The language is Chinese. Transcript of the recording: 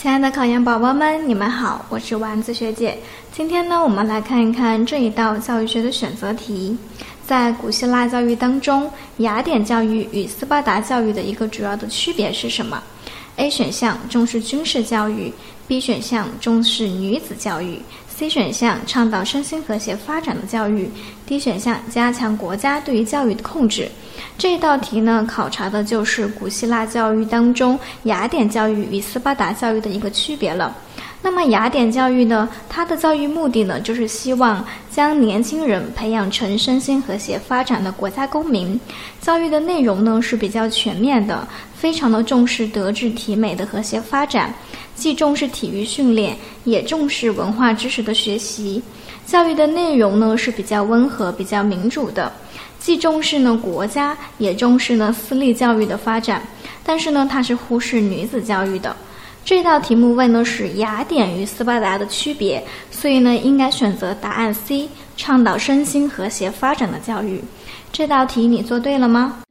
亲爱的考研宝宝们，你们好，我是丸子学姐。今天呢，我们来看一看这一道教育学的选择题。在古希腊教育当中，雅典教育与斯巴达教育的一个主要的区别是什么？A 选项重视军事教育，B 选项重视女子教育，C 选项倡导身心和谐发展的教育，D 选项加强国家对于教育的控制。这道题呢，考察的就是古希腊教育当中雅典教育与斯巴达教育的一个区别了。那么雅典教育呢，它的教育目的呢，就是希望将年轻人培养成身心和谐发展的国家公民。教育的内容呢是比较全面的，非常的重视德智体美的和谐发展，既重视体育训练，也重视文化知识的学习。教育的内容呢是比较温和、比较民主的。既重视呢国家，也重视呢私立教育的发展，但是呢，它是忽视女子教育的。这道题目问的是雅典与斯巴达的区别，所以呢，应该选择答案 C，倡导身心和谐发展的教育。这道题你做对了吗？